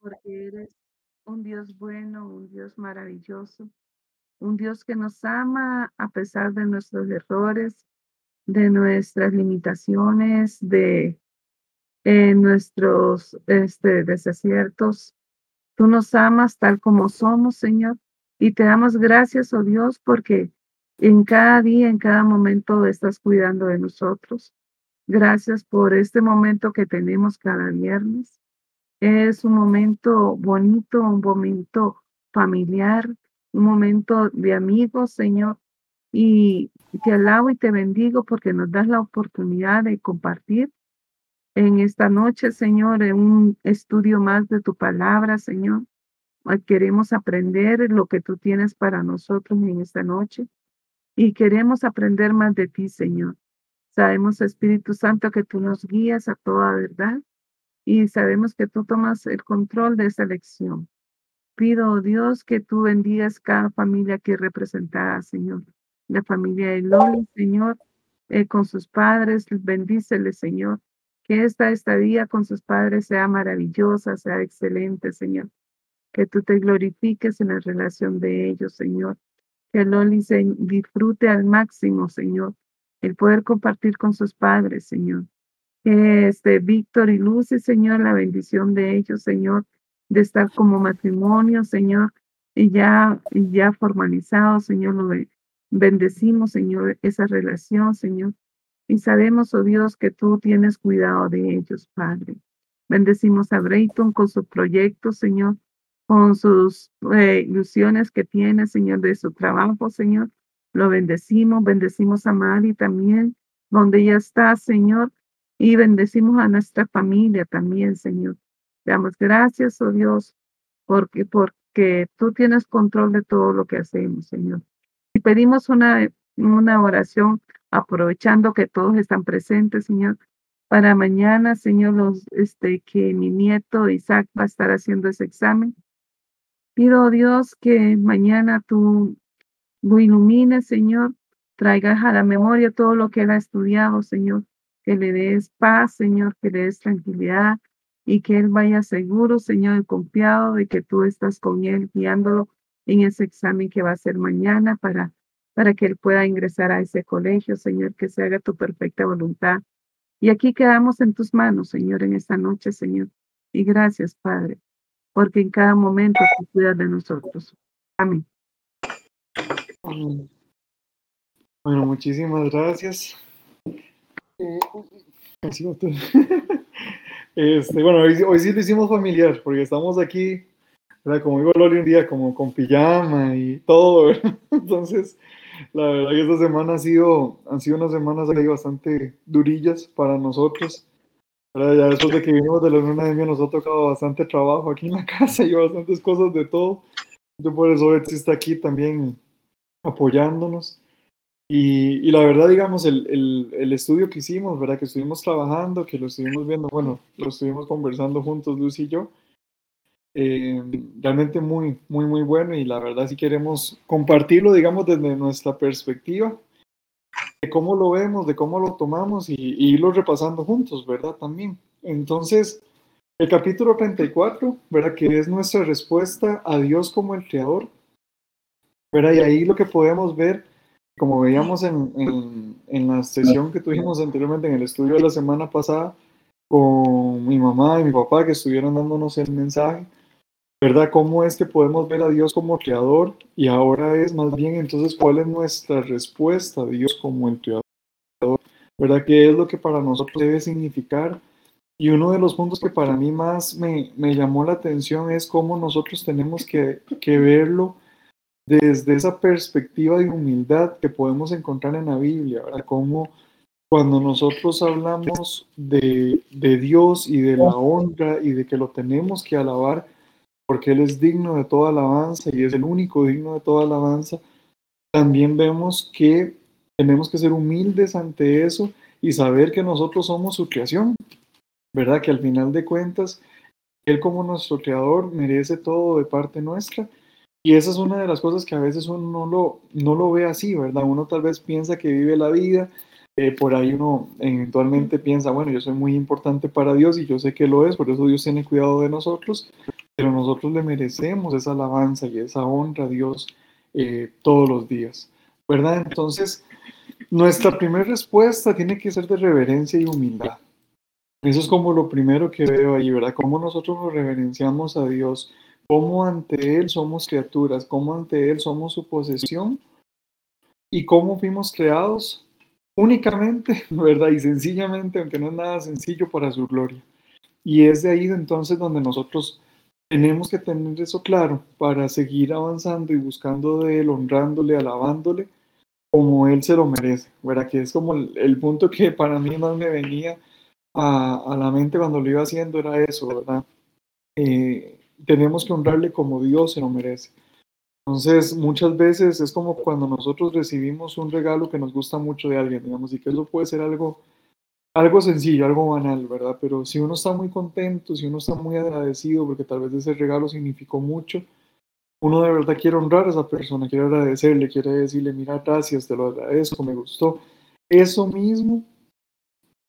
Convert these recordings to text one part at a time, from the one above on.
porque eres un Dios bueno, un Dios maravilloso, un Dios que nos ama a pesar de nuestros errores, de nuestras limitaciones, de eh, nuestros este, desaciertos. Tú nos amas tal como somos, Señor, y te damos gracias, oh Dios, porque en cada día, en cada momento estás cuidando de nosotros. Gracias por este momento que tenemos cada viernes. Es un momento bonito, un momento familiar, un momento de amigos, Señor. Y te alabo y te bendigo porque nos das la oportunidad de compartir en esta noche, Señor, un estudio más de tu palabra, Señor. Queremos aprender lo que tú tienes para nosotros en esta noche y queremos aprender más de ti, Señor. Sabemos, Espíritu Santo, que tú nos guías a toda verdad y sabemos que tú tomas el control de esa lección. Pido, Dios, que tú bendigas cada familia aquí representada, Señor. La familia de Loli, Señor, eh, con sus padres, bendícele, Señor. Que esta estadía con sus padres sea maravillosa, sea excelente, Señor. Que tú te glorifiques en la relación de ellos, Señor. Que Loli se disfrute al máximo, Señor, el poder compartir con sus padres, Señor. Este, Víctor y Lucy, Señor, la bendición de ellos, Señor, de estar como matrimonio, Señor, y ya, ya formalizado, Señor, lo bendecimos, Señor, esa relación, Señor. Y sabemos, oh Dios, que tú tienes cuidado de ellos, Padre. Bendecimos a Brayton con su proyecto, Señor, con sus eh, ilusiones que tiene, Señor, de su trabajo, Señor. Lo bendecimos, bendecimos a Mari también, donde ella está, Señor, y bendecimos a nuestra familia también, Señor. Damos gracias, oh Dios, porque, porque tú tienes control de todo lo que hacemos, Señor. Y pedimos una, una oración aprovechando que todos están presentes, Señor, para mañana, Señor, los, este, que mi nieto Isaac va a estar haciendo ese examen. Pido, oh Dios, que mañana tú lo ilumines, Señor, traigas a la memoria todo lo que él ha estudiado, Señor, que le des paz, Señor, que le des tranquilidad y que él vaya seguro, Señor, y confiado de que tú estás con él guiándolo en ese examen que va a ser mañana para, para que él pueda ingresar a ese colegio, Señor, que se haga tu perfecta voluntad. Y aquí quedamos en tus manos, Señor, en esta noche, Señor. Y gracias, Padre, porque en cada momento tú cuidas de nosotros. Amén. Bueno, muchísimas gracias. Este, bueno, hoy, sí lo hicimos familiar, porque estamos aquí, como digo Loli un día, como con pijama y todo, Entonces, la verdad que esta semana ha sido, han sido unas semanas ahí bastante durillas para nosotros. Ya después de que vinimos de la luna de miel nos ha tocado bastante trabajo aquí en la casa y bastantes cosas de todo. Yo por eso Betsy está aquí también apoyándonos. Y, la verdad, digamos, el, el, el, estudio que hicimos, ¿verdad? Que estuvimos trabajando, que lo estuvimos viendo, bueno, lo estuvimos conversando juntos, Lucy y yo. Eh, realmente muy, muy, muy bueno y la verdad si queremos compartirlo, digamos, desde nuestra perspectiva, de cómo lo vemos, de cómo lo tomamos y, y irlo repasando juntos, ¿verdad? También. Entonces, el capítulo 34, ¿verdad? Que es nuestra respuesta a Dios como el Creador, ¿verdad? Y ahí lo que podemos ver como veíamos en, en, la sesión que tuvimos anteriormente en el estudio de la semana pasada, con mi mamá y mi papá que estuvieron dándonos el mensaje, ¿verdad? ¿Cómo es que podemos ver a Dios como creador? Y ahora es más bien entonces cuál es nuestra respuesta a Dios como el creador, ¿verdad? ¿Qué es lo que para nosotros debe significar? Y uno de los puntos que para mí más me, me llamó la atención es cómo nosotros tenemos que, que verlo desde esa perspectiva de humildad que podemos encontrar en la Biblia, ¿verdad? Como cuando nosotros hablamos de, de, Dios y de la honra y de que lo tenemos que alabar porque Él es digno de toda alabanza y es el único digno de toda alabanza, también vemos que tenemos que ser humildes ante eso y saber que nosotros somos su creación, ¿verdad? Que al final de cuentas, Él como nuestro creador merece todo de parte nuestra y esa es una de las cosas que a veces uno no lo, no lo ve así, ¿verdad? Uno tal vez piensa que vive la vida eh, por ahí uno eventualmente piensa, bueno, yo soy muy importante para Dios y yo sé que lo es, por eso Dios tiene cuidado de nosotros, pero nosotros le merecemos esa alabanza y esa honra a Dios eh, todos los días, ¿verdad? Entonces, nuestra primera respuesta tiene que ser de reverencia y humildad. Eso es como lo primero que veo ahí, ¿verdad? Cómo nosotros nos reverenciamos a Dios, cómo ante Él somos criaturas, cómo ante Él somos su posesión y cómo fuimos creados únicamente, ¿verdad? Y sencillamente, aunque no es nada sencillo, para su gloria. Y es de ahí entonces donde nosotros tenemos que tener eso claro para seguir avanzando y buscando de Él, honrándole, alabándole, como Él se lo merece, ¿verdad? Que es como el, punto que para mí más me venía a, la mente cuando lo iba haciendo, era eso, ¿verdad? Eh, tenemos que honrarle como Dios se lo merece. Entonces, muchas veces es como cuando nosotros recibimos un regalo que nos gusta mucho de alguien, digamos, y que eso puede ser algo, algo sencillo, algo banal, ¿verdad? Pero si uno está muy contento, si uno está muy agradecido, porque tal vez ese regalo significó mucho, uno de verdad quiere honrar a esa persona, quiere agradecerle, quiere decirle, mira, gracias, te lo agradezco, me gustó. Eso mismo,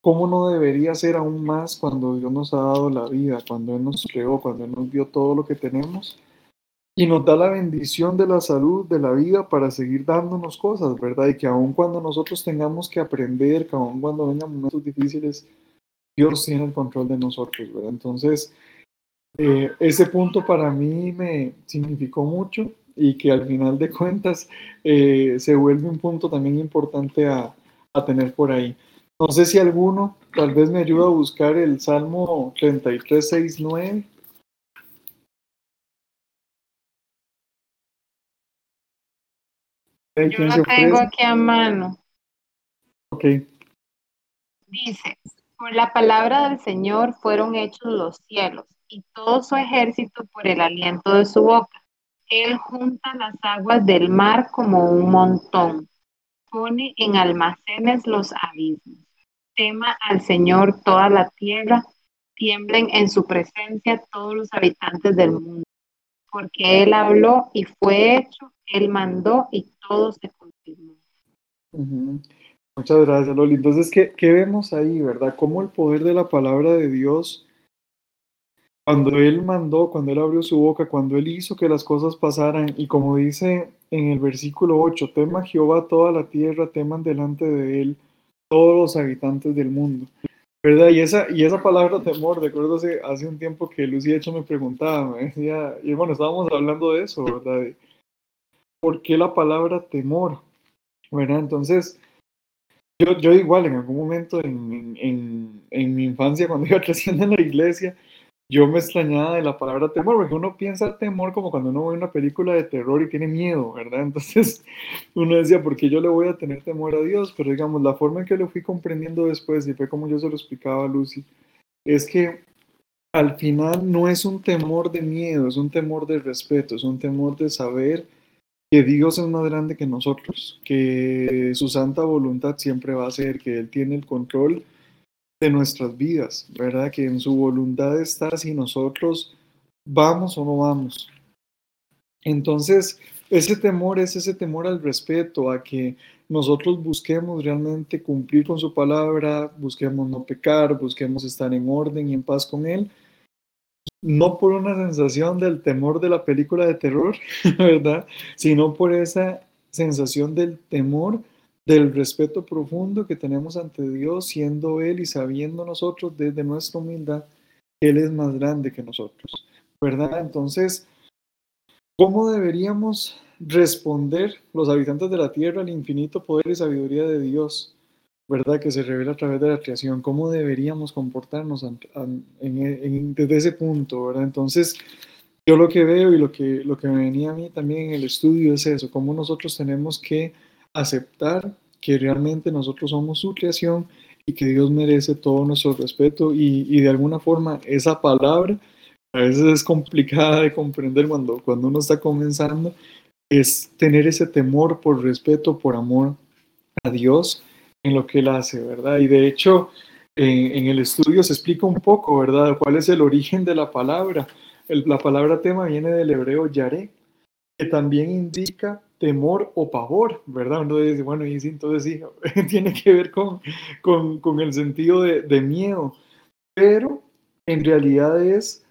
¿cómo no debería ser aún más cuando Dios nos ha dado la vida, cuando Él nos creó, cuando Él nos dio todo lo que tenemos? y nos da la bendición de la salud, de la vida para seguir dándonos cosas, ¿verdad? Y que aun cuando nosotros tengamos que aprender, que aun cuando vengan momentos difíciles, Dios tiene el control de nosotros, ¿verdad? Entonces, eh, ese punto para mí me significó mucho y que al final de cuentas eh, se vuelve un punto también importante a, a tener por ahí. No sé si alguno tal vez me ayuda a buscar el Salmo 33, 6, 9. Yo lo tengo aquí a mano. Ok. Dice, por la palabra del Señor fueron hechos los cielos y todo su ejército por el aliento de su boca. Él junta las aguas del mar como un montón, pone en almacenes los abismos. Tema al Señor toda la tierra, tiemblen en su presencia todos los habitantes del mundo, porque Él habló y fue hecho, Él mandó y todo se confirmó. Muchas gracias, Loli. Entonces, ¿qué, ¿qué, vemos ahí, verdad? Cómo el poder de la palabra de Dios, cuando Él mandó, cuando Él abrió su boca, cuando Él hizo que las cosas pasaran, y como dice en el versículo 8, tema Jehová toda la tierra, teman delante de Él todos los habitantes del mundo. ¿Verdad? Y esa, y esa palabra temor, recuerdo hace, hace un tiempo que Lucy hecho me preguntaba, me decía, y bueno, estábamos hablando de eso, ¿verdad? ¿por qué la palabra temor? ¿Verdad? Entonces, yo, yo igual en algún momento en, en, en, mi infancia, cuando iba creciendo en la iglesia, yo me extrañaba de la palabra temor, porque uno piensa temor como cuando uno ve una película de terror y tiene miedo, ¿verdad? Entonces uno decía, ¿por qué yo le voy a tener temor a Dios? Pero digamos, la forma en que lo fui comprendiendo después, y fue como yo se lo explicaba a Lucy, es que al final no es un temor de miedo, es un temor de respeto, es un temor de saber que Dios es más grande que nosotros, que su santa voluntad siempre va a ser, que Él tiene el control de nuestras vidas, ¿verdad? Que en su voluntad está si nosotros vamos o no vamos. Entonces, ese temor es ese temor al respeto, a que nosotros busquemos realmente cumplir con su palabra, busquemos no pecar, busquemos estar en orden y en paz con Él, no por una sensación del temor de la película de terror, ¿verdad? Sino por esa sensación del temor, del respeto profundo que tenemos ante Dios, siendo Él y sabiendo nosotros desde nuestra humildad que Él es más grande que nosotros, ¿verdad? Entonces, ¿cómo deberíamos responder los habitantes de la tierra al infinito poder y sabiduría de Dios? ¿verdad? Que se revela a través de la creación, cómo deberíamos comportarnos desde ese punto, ¿verdad? Entonces, yo lo que veo y lo que, lo que me venía a mí también en el estudio es eso, cómo nosotros tenemos que aceptar que realmente nosotros somos su creación y que Dios merece todo nuestro respeto y, y de alguna forma esa palabra a veces es complicada de comprender cuando, cuando uno está comenzando, es tener ese temor por respeto, por amor a Dios en lo que él hace, ¿verdad? Y de hecho, en, el estudio se explica un poco, ¿verdad? ¿Cuál es el origen de la palabra? la palabra tema viene del hebreo yaré, que también indica temor o pavor, ¿verdad? Uno dice, bueno, y sí, entonces sí, tiene que ver con, con, con el sentido de, de miedo, pero en realidad es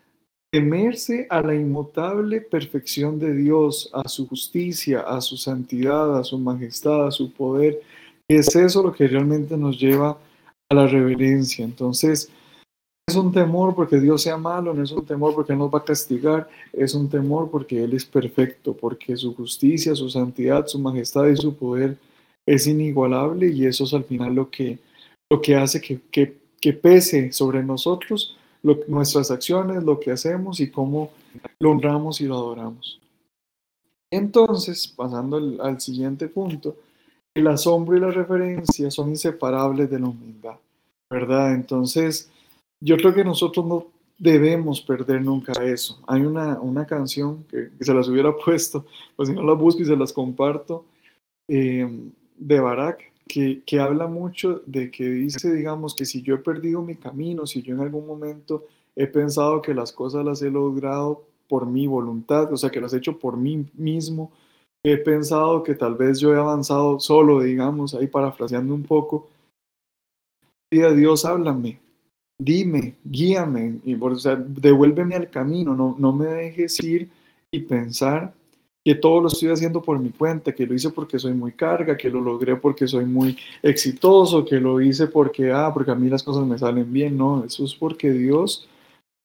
temerse a la inmutable perfección de Dios, a su justicia, a su santidad, a su majestad, a su poder. Es eso lo que realmente nos lleva a la reverencia. Entonces, es un temor porque Dios sea malo, no es un temor porque nos va a castigar, es un temor porque Él es perfecto, porque su justicia, su santidad, su majestad y su poder es inigualable y eso es al final lo que, lo que hace que, que, pese sobre nosotros nuestras acciones, lo que hacemos y cómo lo honramos y lo adoramos. Entonces, pasando al, siguiente punto, el asombro y la referencia son inseparables de la humildad, ¿verdad? Entonces, yo creo que nosotros no debemos perder nunca eso. Hay una, una canción que, se las hubiera puesto, pues si no la busco y se las comparto, eh, de Barak, que, habla mucho de que dice, digamos, que si yo he perdido mi camino, si yo en algún momento he pensado que las cosas las he logrado por mi voluntad, o sea, que las he hecho por mí mismo, he pensado que tal vez yo he avanzado solo, digamos, ahí parafraseando un poco, y a Dios, háblame, dime, guíame, y, o sea, devuélveme al camino, no, no me dejes ir y pensar que todo lo estoy haciendo por mi cuenta, que lo hice porque soy muy carga, que lo logré porque soy muy exitoso, que lo hice porque, ah, porque a mí las cosas me salen bien, no, eso es porque Dios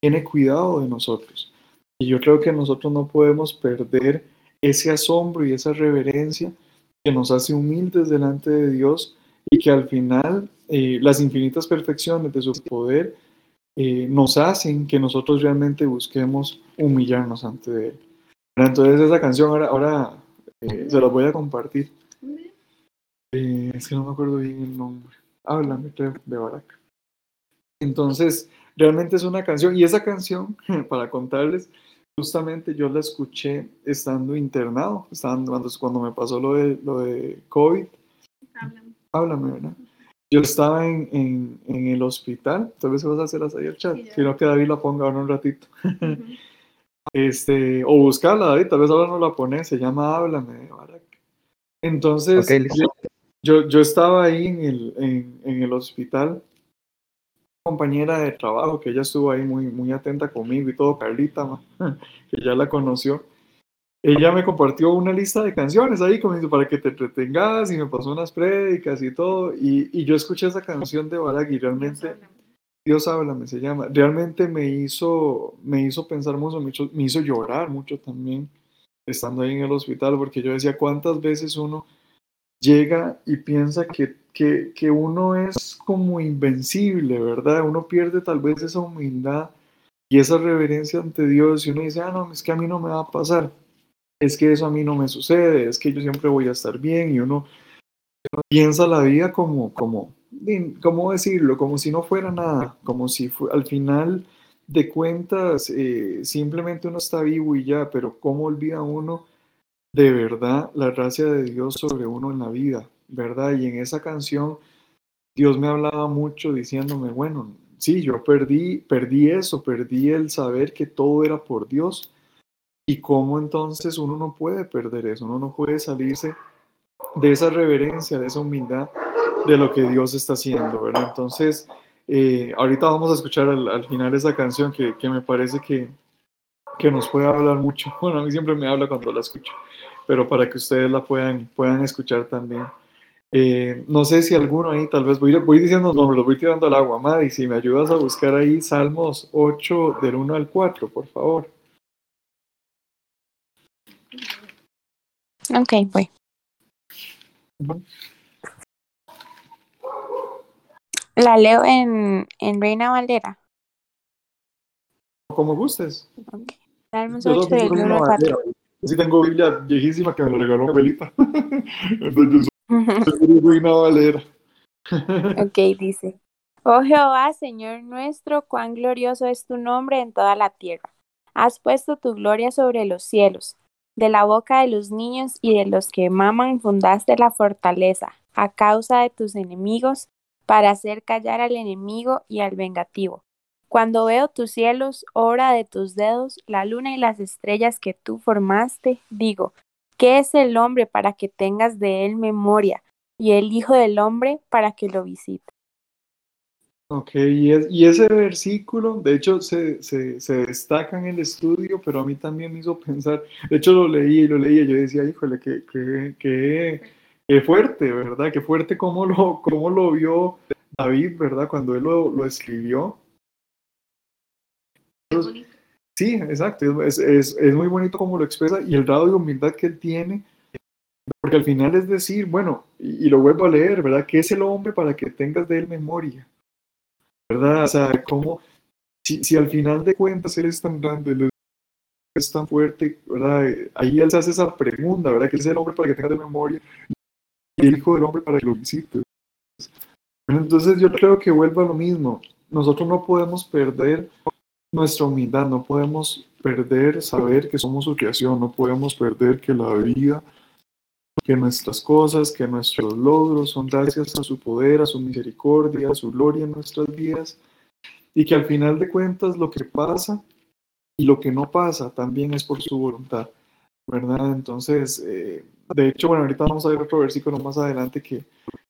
tiene cuidado de nosotros. Y yo creo que nosotros no podemos perder ese asombro y esa reverencia que nos hace humildes delante de Dios y que al final eh, las infinitas perfecciones de su poder eh, nos hacen que nosotros realmente busquemos humillarnos ante Él. Entonces esa canción ahora, ahora eh, se la voy a compartir. Eh, es que no me acuerdo bien el nombre. Háblame, de Barak. Entonces, realmente es una canción, y esa canción, para contarles, justamente yo la escuché estando internado, estando, cuando me pasó lo de, lo de COVID. Háblame. ¿verdad? Yo estaba en, en, en el hospital, tal vez vas a hacer ahí el chat, si no que David la ponga ahora un ratito. Este, o buscarla, David, tal vez ahora no la pone, se llama Háblame Entonces, yo, yo, estaba ahí en el, en, en el hospital, compañera de trabajo que ella estuvo ahí muy, muy atenta conmigo y todo, Carlita, que ya la conoció. Ella me compartió una lista de canciones ahí como para que te entretengas y me pasó unas prédicas y todo. Y, y yo escuché esa canción de Barak y realmente Dios háblame, se llama. Realmente me hizo, me hizo pensar mucho, me hizo, llorar mucho también estando ahí en el hospital, porque yo decía cuántas veces uno llega y piensa que, que, que uno es como invencible, ¿verdad? Uno pierde tal vez esa humildad y esa reverencia ante Dios y uno dice, ah, no, es que a mí no me va a pasar, es que eso a mí no me sucede, es que yo siempre voy a estar bien y uno, piensa la vida como, como, ¿cómo decirlo? Como si no fuera nada, como si al final de cuentas eh, simplemente uno está vivo y ya, pero ¿cómo olvida uno de verdad la gracia de Dios sobre uno en la vida, verdad? Y en esa canción Dios me hablaba mucho diciéndome, bueno, sí, yo perdí, perdí eso, perdí el saber que todo era por Dios. Y cómo entonces uno no puede perder eso, uno no puede salirse de esa reverencia, de esa humildad de lo que Dios está haciendo, ¿verdad? Entonces, eh, ahorita vamos a escuchar al, final esa canción que, que me parece que, que, nos puede hablar mucho. Bueno, a mí siempre me habla cuando la escucho, pero para que ustedes la puedan, puedan escuchar también. Eh, no sé si alguno ahí, tal vez voy, voy diciendo nombres, voy tirando al agua, Madi, si me ayudas a buscar ahí Salmos 8 del 1 al 4, por favor. Ok, voy. La leo en, en Reina Valera. Como gustes. Okay. Salmos 8 del 1 al 4. Sí tengo Biblia viejísima que me regaló Belita. Entonces, Reina Valera. ok, dice. Oh Jehová, Señor nuestro, cuán glorioso es tu nombre en toda la tierra. Has puesto tu gloria sobre los cielos. De la boca de los niños y de los que maman fundaste la fortaleza, a causa de tus enemigos, para hacer callar al enemigo y al vengativo. Cuando veo tus cielos, obra de tus dedos, la luna y las estrellas que tú formaste, digo, ¿Qué es el hombre para que tengas de él memoria? Y el Hijo del Hombre para que lo visite. Ok, y, y ese versículo, de hecho, se, se, se, destaca en el estudio, pero a mí también me hizo pensar, de hecho lo leí y lo leí y yo decía, híjole, qué, qué, qué, qué fuerte, ¿verdad? Qué fuerte cómo lo, cómo lo vio David, ¿verdad? Cuando él lo, lo escribió. sí, exacto, es, es, es, muy bonito cómo lo expresa y el grado de humildad que él tiene, porque al final es decir, bueno, y, y lo vuelvo a leer, ¿verdad? ¿Qué es el hombre para que tengas de él memoria? ¿Verdad? O sea, como si, si al final de cuentas él es tan grande, es tan fuerte, ¿verdad? Ahí él se hace esa pregunta, ¿verdad? Que es el hombre para que tenga de memoria y el hijo del hombre para que lo visite. entonces yo creo que vuelvo a lo mismo. Nosotros no podemos perder nuestra humildad, no podemos perder saber que somos su creación, no podemos perder que la vida, que nuestras cosas, que nuestros logros son gracias a su poder, a su misericordia, a su gloria en nuestras vidas, y que al final de cuentas lo que pasa y lo que no pasa también es por su voluntad, ¿verdad? Entonces, eh, de hecho, bueno, ahorita vamos a ver otro versículo más adelante que,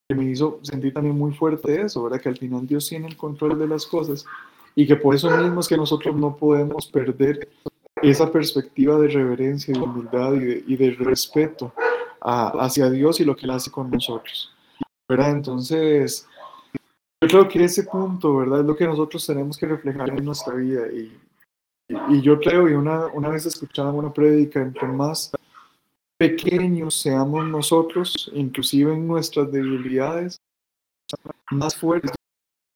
que me hizo sentir también muy fuerte eso, ¿verdad? Que al final Dios tiene el control de las cosas y que por eso mismo es que nosotros no podemos perder esa perspectiva de reverencia, de humildad y de, y de respeto a, hacia Dios y lo que Él hace con nosotros. ¿verdad? Entonces, yo creo que ese punto, ¿verdad? Es lo que nosotros tenemos que reflejar en nuestra vida. Y, y, y yo creo, y una, una vez escuchaba una prédica, entre más pequeños seamos nosotros, inclusive en nuestras debilidades, más fuertes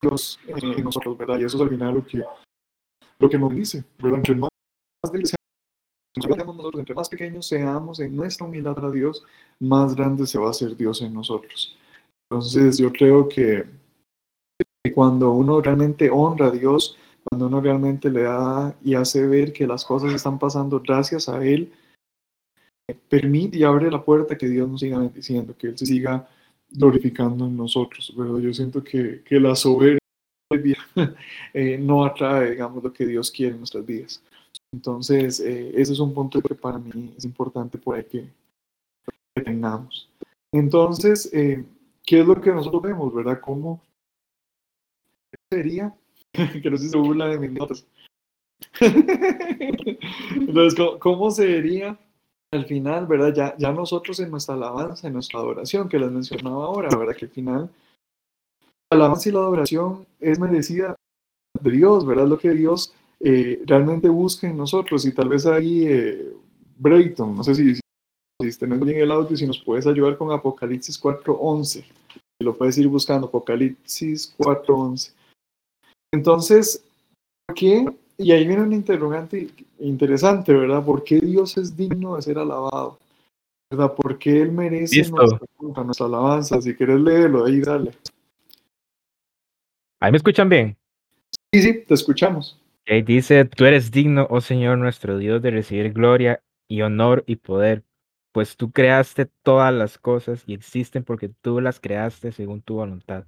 Dios en nosotros, ¿verdad? Y eso es al final lo que, lo que nos dice, ¿verdad? Entre más débiles nosotros, entre más pequeños seamos en nuestra humildad a Dios, más grande se va a hacer Dios en nosotros. Entonces yo creo que cuando uno realmente honra a Dios, cuando uno realmente le da y hace ver que las cosas están pasando gracias a Él, permite y abre la puerta que Dios nos siga bendiciendo, que Él se siga glorificando en nosotros. Pero yo siento que, que la soberbia eh, no atrae, digamos, lo que Dios quiere en nuestras vidas. Entonces, eh, ese es un punto que para mí es importante por ahí que, que tengamos. Entonces, eh, ¿qué es lo que nosotros vemos, verdad? ¿Cómo sería? que no se burla de mis notas. Entonces, ¿cómo, ¿cómo sería al final, verdad? Ya, ya nosotros en nuestra alabanza, en nuestra adoración, que les mencionaba ahora, verdad? Que al final, la alabanza y la adoración es merecida de Dios, ¿verdad? Lo que Dios eh, realmente busca en nosotros y tal vez ahí, eh, Brayton, no sé si, si, tenés bien el audio, si nos puedes ayudar con Apocalipsis 4.11, si lo puedes ir buscando, Apocalipsis 4.11. Entonces, ¿por qué? Y ahí viene un interrogante interesante, ¿verdad? ¿Por qué Dios es digno de ser alabado? ¿Verdad? ¿Por qué Él merece nuestra, nuestra alabanza? Si quieres leerlo, ahí dale. ¿Ahí me escuchan bien? Sí, sí, te escuchamos. Dice, tú eres digno, oh Señor nuestro Dios, de recibir gloria y honor y poder, pues tú creaste todas las cosas y existen porque tú las creaste según tu voluntad.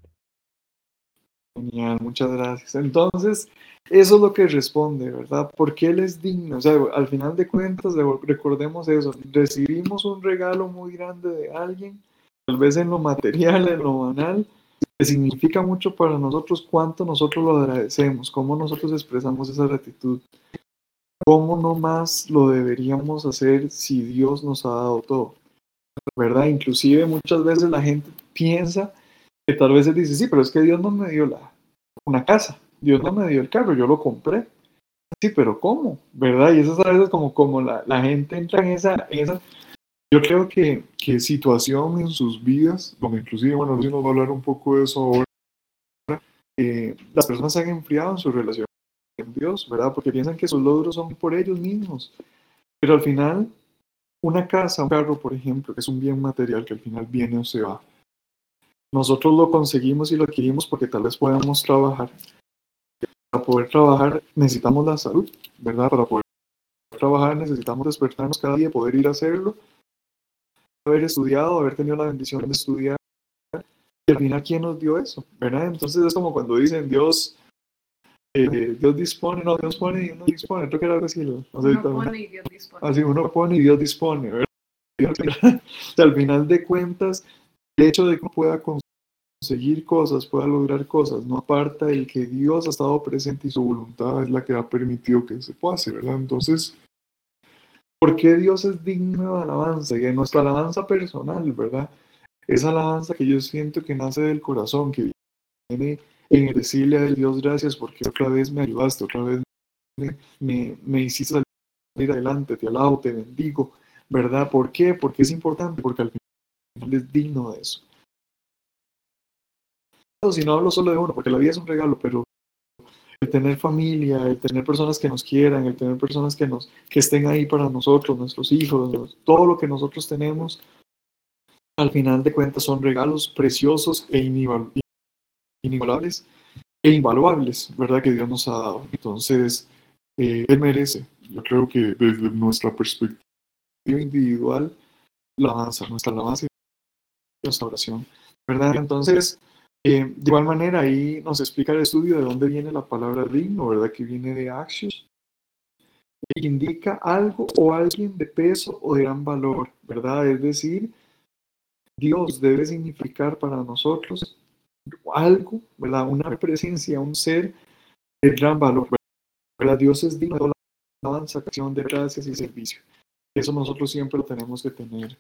Genial, muchas gracias. Entonces, eso es lo que responde, ¿verdad? Porque Él es digno. O sea, al final de cuentas, recordemos eso, recibimos un regalo muy grande de alguien, tal vez en lo material, en lo banal, que significa mucho para nosotros cuánto nosotros lo agradecemos, cómo nosotros expresamos esa gratitud, cómo no más lo deberíamos hacer si Dios nos ha dado todo, ¿verdad? Inclusive muchas veces la gente piensa que tal vez dice, sí, pero es que Dios no me dio la, una casa, Dios no me dio el carro, yo lo compré. Sí, pero ¿cómo? ¿Verdad? Y eso es a veces como, como la, la gente entra en en esa yo creo que, que situación en sus vidas, donde inclusive, bueno, nos va a hablar un poco de eso ahora, eh, las personas se han enfriado en su relación con Dios, ¿verdad? Porque piensan que sus logros son por ellos mismos. Pero al final, una casa, un carro, por ejemplo, que es un bien material que al final viene o se va, nosotros lo conseguimos y lo adquirimos porque tal vez podamos trabajar. Para poder trabajar necesitamos la salud, ¿verdad? Para poder trabajar necesitamos despertarnos cada día, poder ir a hacerlo haber estudiado, haber tenido la bendición de estudiar. Y al final, ¿quién nos dio eso? ¿Verdad? Entonces es como cuando dicen Dios, eh, Dios dispone, no, Dios pone y uno dispone. Creo que era algo así. No sé, uno pone y Dios dispone. Así, uno pone y Dios dispone, ¿verdad? al final de cuentas, el hecho de que pueda conseguir cosas, pueda lograr cosas, no aparta el que Dios ha estado presente y su voluntad es la que ha permitido que se pueda hacer, ¿verdad? Entonces, ¿por qué Dios es digno de alabanza? Y de nuestra alabanza personal, ¿verdad? Esa alabanza que yo siento que nace del corazón, que viene en decirle a Dios gracias porque otra vez me ayudaste, otra vez me, me, hiciste salir adelante, te alabo, te bendigo, ¿verdad? ¿Por qué? Porque es importante, porque al final es digno de eso. Si no hablo solo de uno, porque la vida es un regalo, pero el tener familia, el tener personas que nos quieran, el tener personas que, nos, que estén ahí para nosotros, nuestros hijos, todo lo que nosotros tenemos, al final de cuentas son regalos preciosos e inigualables e invaluables, ¿verdad? Que Dios nos ha dado. Entonces, eh, Él merece. Yo creo que desde nuestra perspectiva individual, la alabanza, nuestra alabanza y nuestra oración, ¿verdad? Entonces, eh, de igual manera, ahí nos explica el estudio de dónde viene la palabra digno, ¿verdad? Que viene de actions, indica algo o alguien de peso o de gran valor, ¿verdad? Es decir, Dios debe significar para nosotros algo, ¿verdad? Una presencia, un ser de gran valor, ¿verdad? Dios es digno de la alabanza, acción de gracias y servicio. Eso nosotros siempre lo tenemos que tener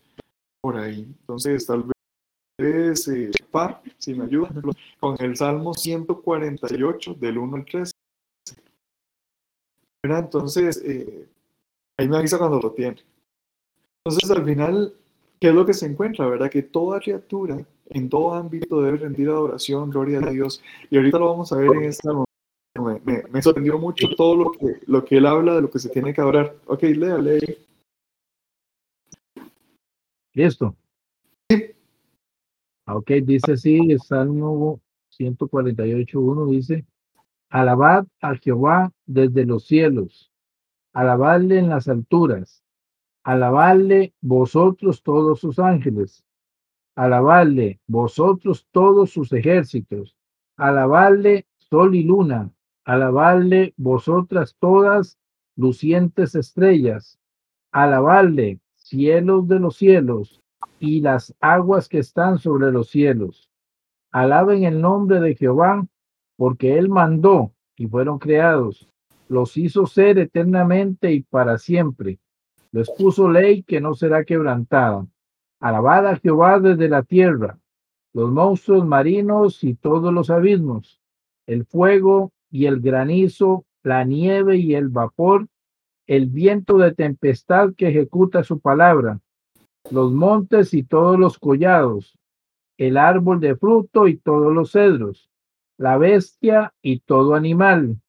por ahí. Entonces, tal vez es eh, par, si me ayuda, con el Salmo 148 del 1 al 3. Entonces, eh, ahí me avisa cuando lo tiene. Entonces, al final, ¿qué es lo que se encuentra? ¿Verdad? Que toda criatura, en todo ámbito, debe rendir adoración, gloria a Dios. Y ahorita lo vamos a ver en esta me, me, me, sorprendió mucho todo lo que, lo que él habla de lo que se tiene que adorar. Ok, lea, lea. Listo. Ah, ok, dice así, el Salmo 148.1 dice, alabad a Jehová desde los cielos, alabadle en las alturas, alabadle vosotros todos sus ángeles, alabadle vosotros todos sus ejércitos, alabadle sol y luna, alabadle vosotras todas lucientes estrellas, alabadle cielos de los cielos, y las aguas que están sobre los cielos. Alaben el nombre de Jehová, porque él mandó y fueron creados. Los hizo ser eternamente y para siempre. Les puso ley que no será quebrantada. Alabad a Jehová desde la tierra, los monstruos marinos y todos los abismos, el fuego y el granizo, la nieve y el vapor, el viento de tempestad que ejecuta su palabra, los montes y todos los collados, el árbol de fruto y todos los cedros, la bestia y todo animal,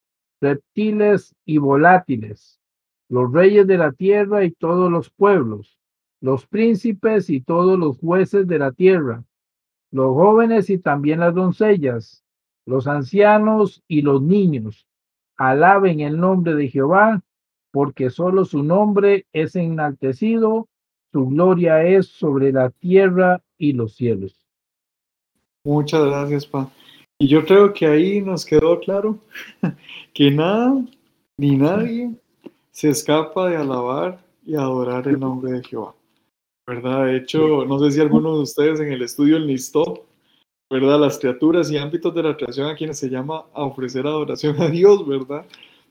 reptiles y volátiles, los reyes de la tierra y todos los pueblos, los príncipes y todos los jueces de la tierra, los jóvenes y también las doncellas, los ancianos y los niños. Alaben el nombre de Jehová, porque solo su nombre es enaltecido tu gloria es sobre la tierra y los cielos. Muchas gracias, Pa. Y yo creo que ahí nos quedó claro que nada ni nadie se escapa de alabar y adorar el nombre de Jehová. ¿Verdad? De hecho, no sé si alguno de ustedes en el estudio listó, ¿verdad? Las criaturas y ámbitos de la creación a quienes se llama a ofrecer adoración a Dios, ¿verdad?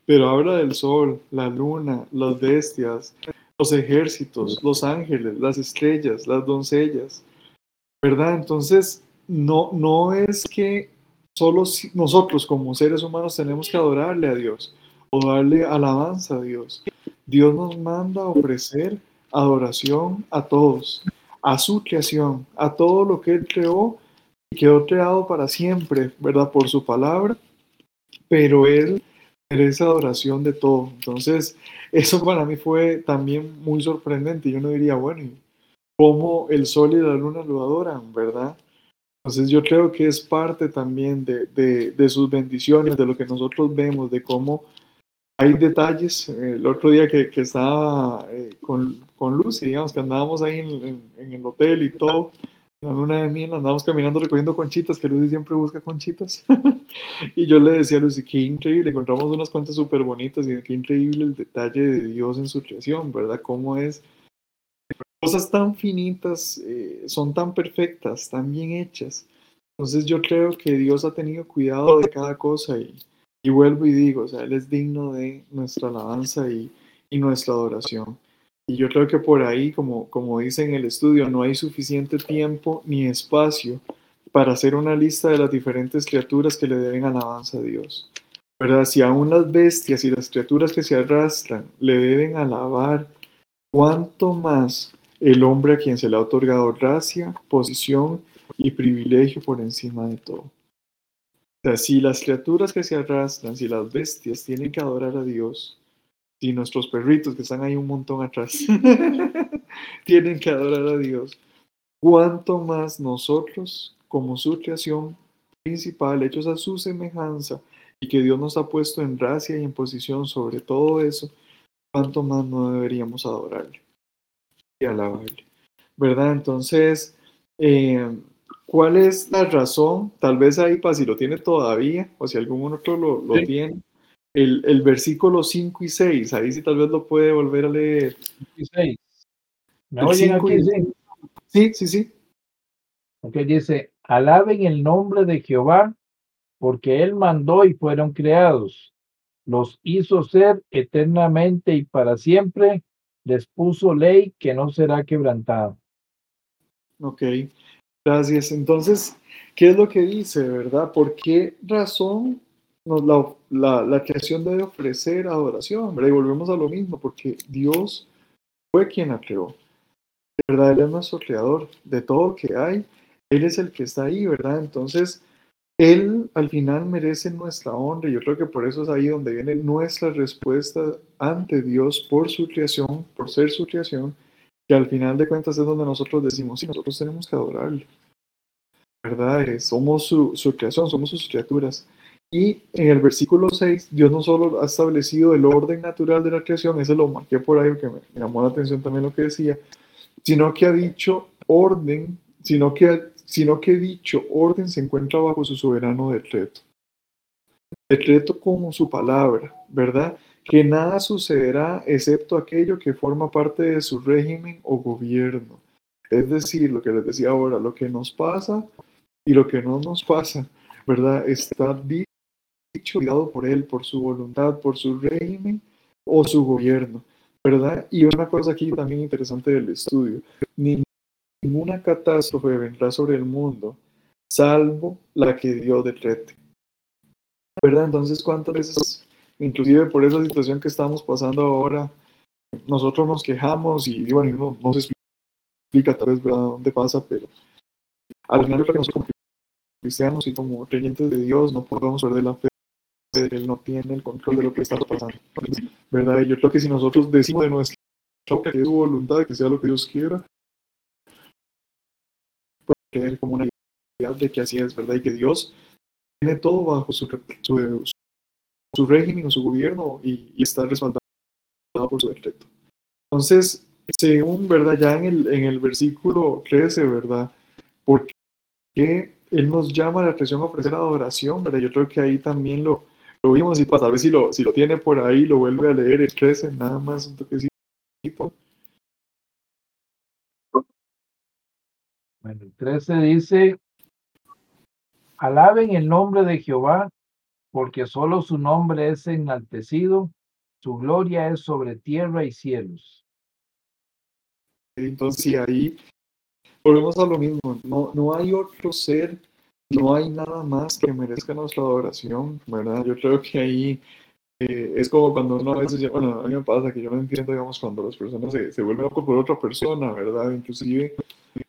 Pero habla del sol, la luna, las bestias, los ejércitos, los ángeles, las estrellas, las doncellas, ¿verdad? Entonces, no, no es que solo nosotros como seres humanos tenemos que adorarle a Dios o darle alabanza a Dios. Dios nos manda a ofrecer adoración a todos, a su creación, a todo lo que Él creó y quedó creado para siempre, ¿verdad? Por su palabra, pero Él merece adoración de todo. Entonces, eso para mí fue también muy sorprendente. Yo no diría, bueno, ¿cómo el sol y la luna lo adoran, verdad? Entonces yo creo que es parte también de, de, sus bendiciones, de lo que nosotros vemos, de cómo hay detalles. El otro día que, que estaba eh, con, con Lucy, digamos que andábamos ahí en, en el hotel y todo, una de miel andamos caminando recogiendo conchitas, que Lucy siempre busca conchitas. y yo le decía a Lucy, qué increíble, encontramos unas cuantas súper bonitas y qué increíble el detalle de Dios en su creación, ¿verdad? Cómo es cosas tan finitas eh, son tan perfectas, tan bien hechas. Entonces yo creo que Dios ha tenido cuidado de cada cosa y, y vuelvo y digo, o sea, Él es digno de nuestra alabanza y, y nuestra adoración. Y yo creo que por ahí, como, como dice en el estudio, no hay suficiente tiempo ni espacio para hacer una lista de las diferentes criaturas que le deben alabanza a Dios. ¿Verdad? Si aún las bestias y las criaturas que se arrastran le deben alabar, ¿cuánto más el hombre a quien se le ha otorgado gracia, posición y privilegio por encima de todo? O sea, si las criaturas que se arrastran, si las bestias tienen que adorar a Dios, si nuestros perritos que están ahí un montón atrás tienen que adorar a Dios, ¿cuánto más nosotros como su creación principal, hechos a su semejanza, y que Dios nos ha puesto en gracia y en posición sobre todo eso, cuánto más no deberíamos adorarle y alabarle. ¿Verdad? Entonces, eh, ¿cuál es la razón? Tal vez ahí, para si lo tiene todavía, o si algún otro lo, lo tiene, el, el, versículo 5 y 6, ahí sí tal vez lo puede volver a leer. 5 y 6. ¿Me oyen aquí? Sí, sí, sí. Ok, dice, alaben el nombre de Jehová, porque él mandó y fueron creados. Los hizo ser eternamente y para siempre. Les puso ley que no será quebrantada. Ok, gracias. Entonces, ¿qué es lo que dice, verdad? ¿Por qué razón la, la, la, creación debe ofrecer adoración? ¿verdad? Y volvemos a lo mismo, porque Dios fue quien la creó. ¿Verdad? Él es nuestro creador de todo lo que hay él es el que está ahí, ¿verdad? Entonces, Él al final merece nuestra honra y yo creo que por eso es ahí donde viene nuestra respuesta ante Dios por su creación, por ser su creación, que al final de cuentas es donde nosotros decimos, sí, nosotros tenemos que adorarle, ¿verdad? Somos su, su creación, somos sus criaturas. Y en el versículo 6, Dios no solo ha establecido el orden natural de la creación, ese lo marqué por ahí porque me llamó la atención también lo que decía, sino que ha dicho orden, sino que sino que dicho orden se encuentra bajo su soberano decreto. Decreto como su palabra, ¿verdad? Que nada sucederá excepto aquello que forma parte de su régimen o gobierno. Es decir, lo que les decía ahora, lo que nos pasa y lo que no nos pasa, ¿verdad? Está dicho y dado por él, por su voluntad, por su régimen o su gobierno, ¿verdad? Y una cosa aquí también interesante del estudio, ni ninguna catástrofe vendrá sobre el mundo, salvo la que Dios decrete. ¿Verdad? Entonces, ¿cuántas veces, inclusive por esa situación que estamos pasando ahora, nosotros nos quejamos y, bueno, no, se explica tal vez ¿verdad? dónde pasa, pero al final nosotros como cristianos y como creyentes de Dios no podemos perder la fe Él no tiene el control de lo que está pasando. ¿Verdad? Yo creo que si nosotros decimos de nuestra que es su voluntad, que sea lo que Dios quiera, creer como una idea de que así es, ¿verdad? Y que Dios tiene todo bajo su, su, su régimen o su gobierno y, y, está respaldado por su decreto. Entonces, según, ¿verdad? Ya en el, en el versículo 13, ¿verdad? Porque Él nos llama la atención a ofrecer adoración, ¿verdad? Yo creo que ahí también lo, lo vimos y pues, a ver si lo, si lo tiene por ahí, lo vuelve a leer el 13, nada más un toquecito. Bueno, el 13 dice, alaben el nombre de Jehová, porque solo su nombre es enaltecido, su gloria es sobre tierra y cielos. Entonces, ahí volvemos a lo mismo, no, no hay otro ser, no hay nada más que merezca nuestra adoración, ¿verdad? Yo creo que ahí eh, es como cuando uno a veces, bueno, a mí me pasa que yo no entiendo, digamos, cuando las personas se, se vuelven locos por otra persona, ¿verdad? Inclusive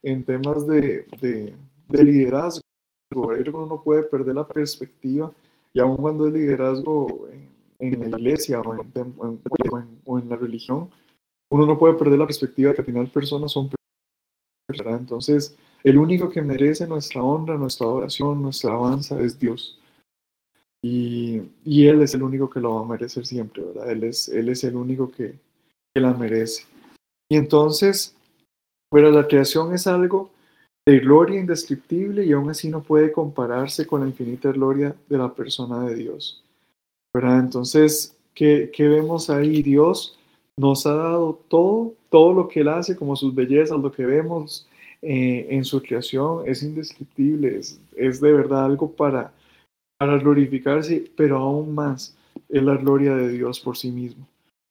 en temas de, de, liderazgo. Creo que uno no puede perder la perspectiva, y aun cuando es liderazgo en, la iglesia o en, o en, la religión, uno no puede perder la perspectiva de que al final personas son personas. Entonces, el único que merece nuestra honra, nuestra adoración, nuestra alabanza es Dios. Y, y, Él es el único que lo va a merecer siempre, ¿verdad? Él es, él es el único que, que la merece. Y entonces, pero la creación es algo de gloria indescriptible y aún así no puede compararse con la infinita gloria de la persona de Dios. ¿verdad? Entonces, ¿qué, ¿qué, vemos ahí? Dios nos ha dado todo, todo lo que Él hace, como sus bellezas, lo que vemos eh, en su creación, es indescriptible, es, es de verdad algo para, para glorificarse, pero aún más es la gloria de Dios por sí mismo.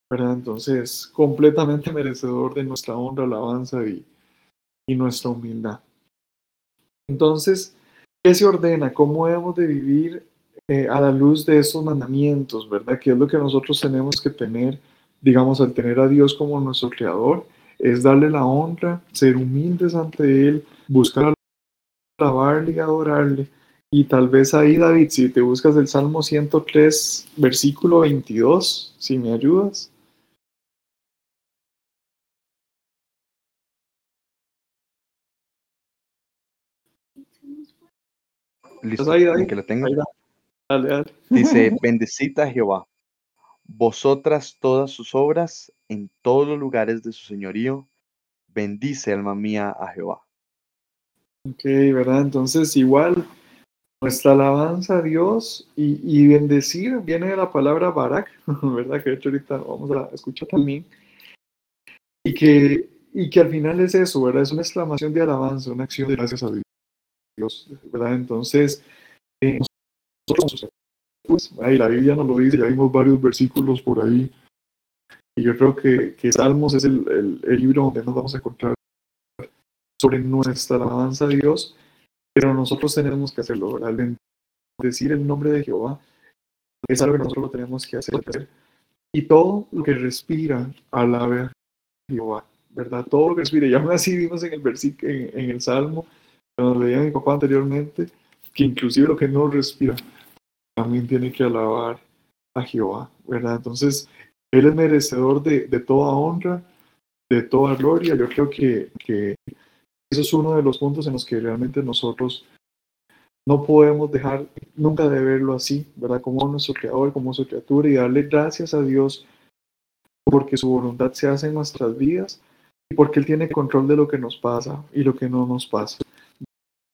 ¿verdad? Entonces, completamente merecedor de nuestra honra, alabanza y, y nuestra humildad. Entonces, ¿qué se ordena? ¿Cómo debemos de vivir eh, a la luz de esos mandamientos, verdad? ¿Qué es lo que nosotros tenemos que tener, digamos, al tener a Dios como nuestro creador? Es darle la honra, ser humildes ante Él, buscar alabarle y adorarle. Y tal vez ahí, David, si te buscas el Salmo 103, versículo 22, si me ayudas. Listo, ahí, David? que lo tengo. Ahí. Dale, dale. Dice, bendecid a Jehová, vosotras todas sus obras en todos los lugares de su señorío. Bendice, alma mía, a Jehová. Ok, ¿verdad? Entonces, igual, nuestra alabanza a Dios y, y bendecir viene de la palabra barak, ¿verdad? Que de hecho ahorita vamos a escuchar también. Y que, y que al final es eso, ¿verdad? Es una exclamación de alabanza, una acción de gracias a Dios, ¿verdad? Entonces, eh, nosotros, pues, ahí la Biblia nos lo dice, ya vimos varios versículos por ahí. Y yo creo que, que Salmos es el, el, el libro donde nos vamos a encontrar sobre nuestra alabanza a Dios, pero nosotros tenemos que hacerlo, ¿verdad? Decir el nombre de Jehová es algo que nosotros lo tenemos que hacer. Y todo lo que respira, alabe a Jehová, ¿verdad? Todo lo que respira. Y aún así vimos en el versículo, en, en, el Salmo, cuando leía mi papá anteriormente, que inclusive lo que no respira también tiene que alabar a Jehová, ¿verdad? Entonces, Él es merecedor de, de toda honra, de toda gloria. Yo creo que, que eso es uno de los puntos en los que realmente nosotros no podemos dejar nunca de verlo así, ¿verdad? Como nuestro creador, como su criatura y darle gracias a Dios porque su voluntad se hace en nuestras vidas y porque Él tiene control de lo que nos pasa y lo que no nos pasa,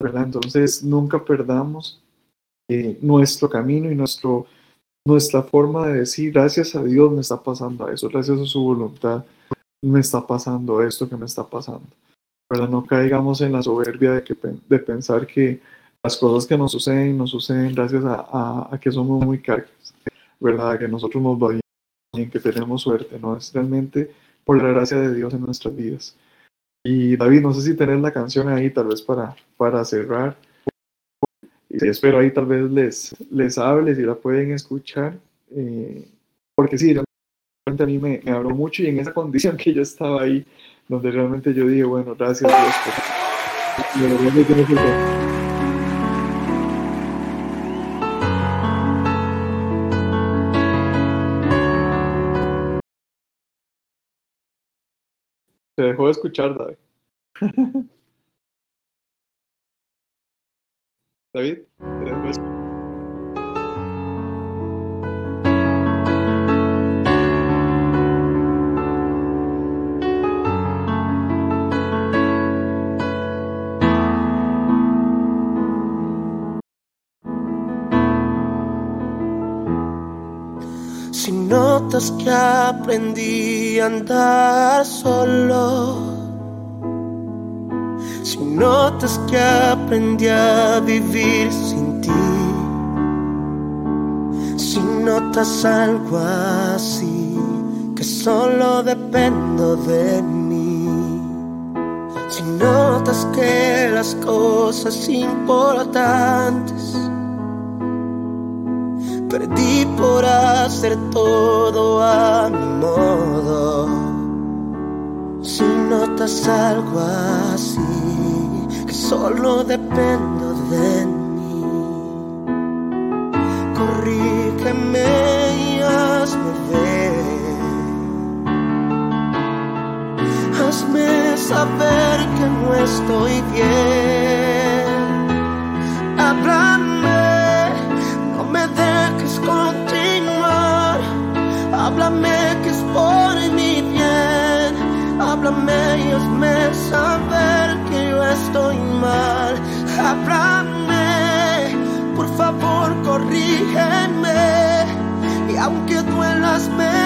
¿verdad? Entonces nunca perdamos eh, nuestro camino y nuestro, nuestra forma de decir gracias a Dios me está pasando eso, gracias a su voluntad me está pasando esto que me está pasando. ¿verdad? No caigamos en la soberbia de, que, de pensar que las cosas que nos suceden, nos suceden gracias a, a, a que somos muy cargas, ¿verdad? Que nosotros nos va bien, que tenemos suerte, ¿no? Es realmente por la gracia de Dios en nuestras vidas. Y David, no sé si tenés la canción ahí, tal vez para, para cerrar. Y espero ahí tal vez les, les hable, si la pueden escuchar. Eh, porque sí, realmente a mí me, me habló mucho y en esa condición que yo estaba ahí, donde realmente yo dije, bueno, gracias Dios por... Que Se dejó de escuchar, David. David, notas que aprendí a andar solo, si notas que aprendí a vivir sin ti, si notas algo así, que solo dependo de mí, si notas que las cosas importantes Perdí por hacer todo a mi modo. Si notas algo así, que solo dependo de mí, corrígeme y hazme ver. Hazme saber que no estoy bien. saber que yo estoy mal. Háblame, por favor, corrígeme. Y aunque duelas, me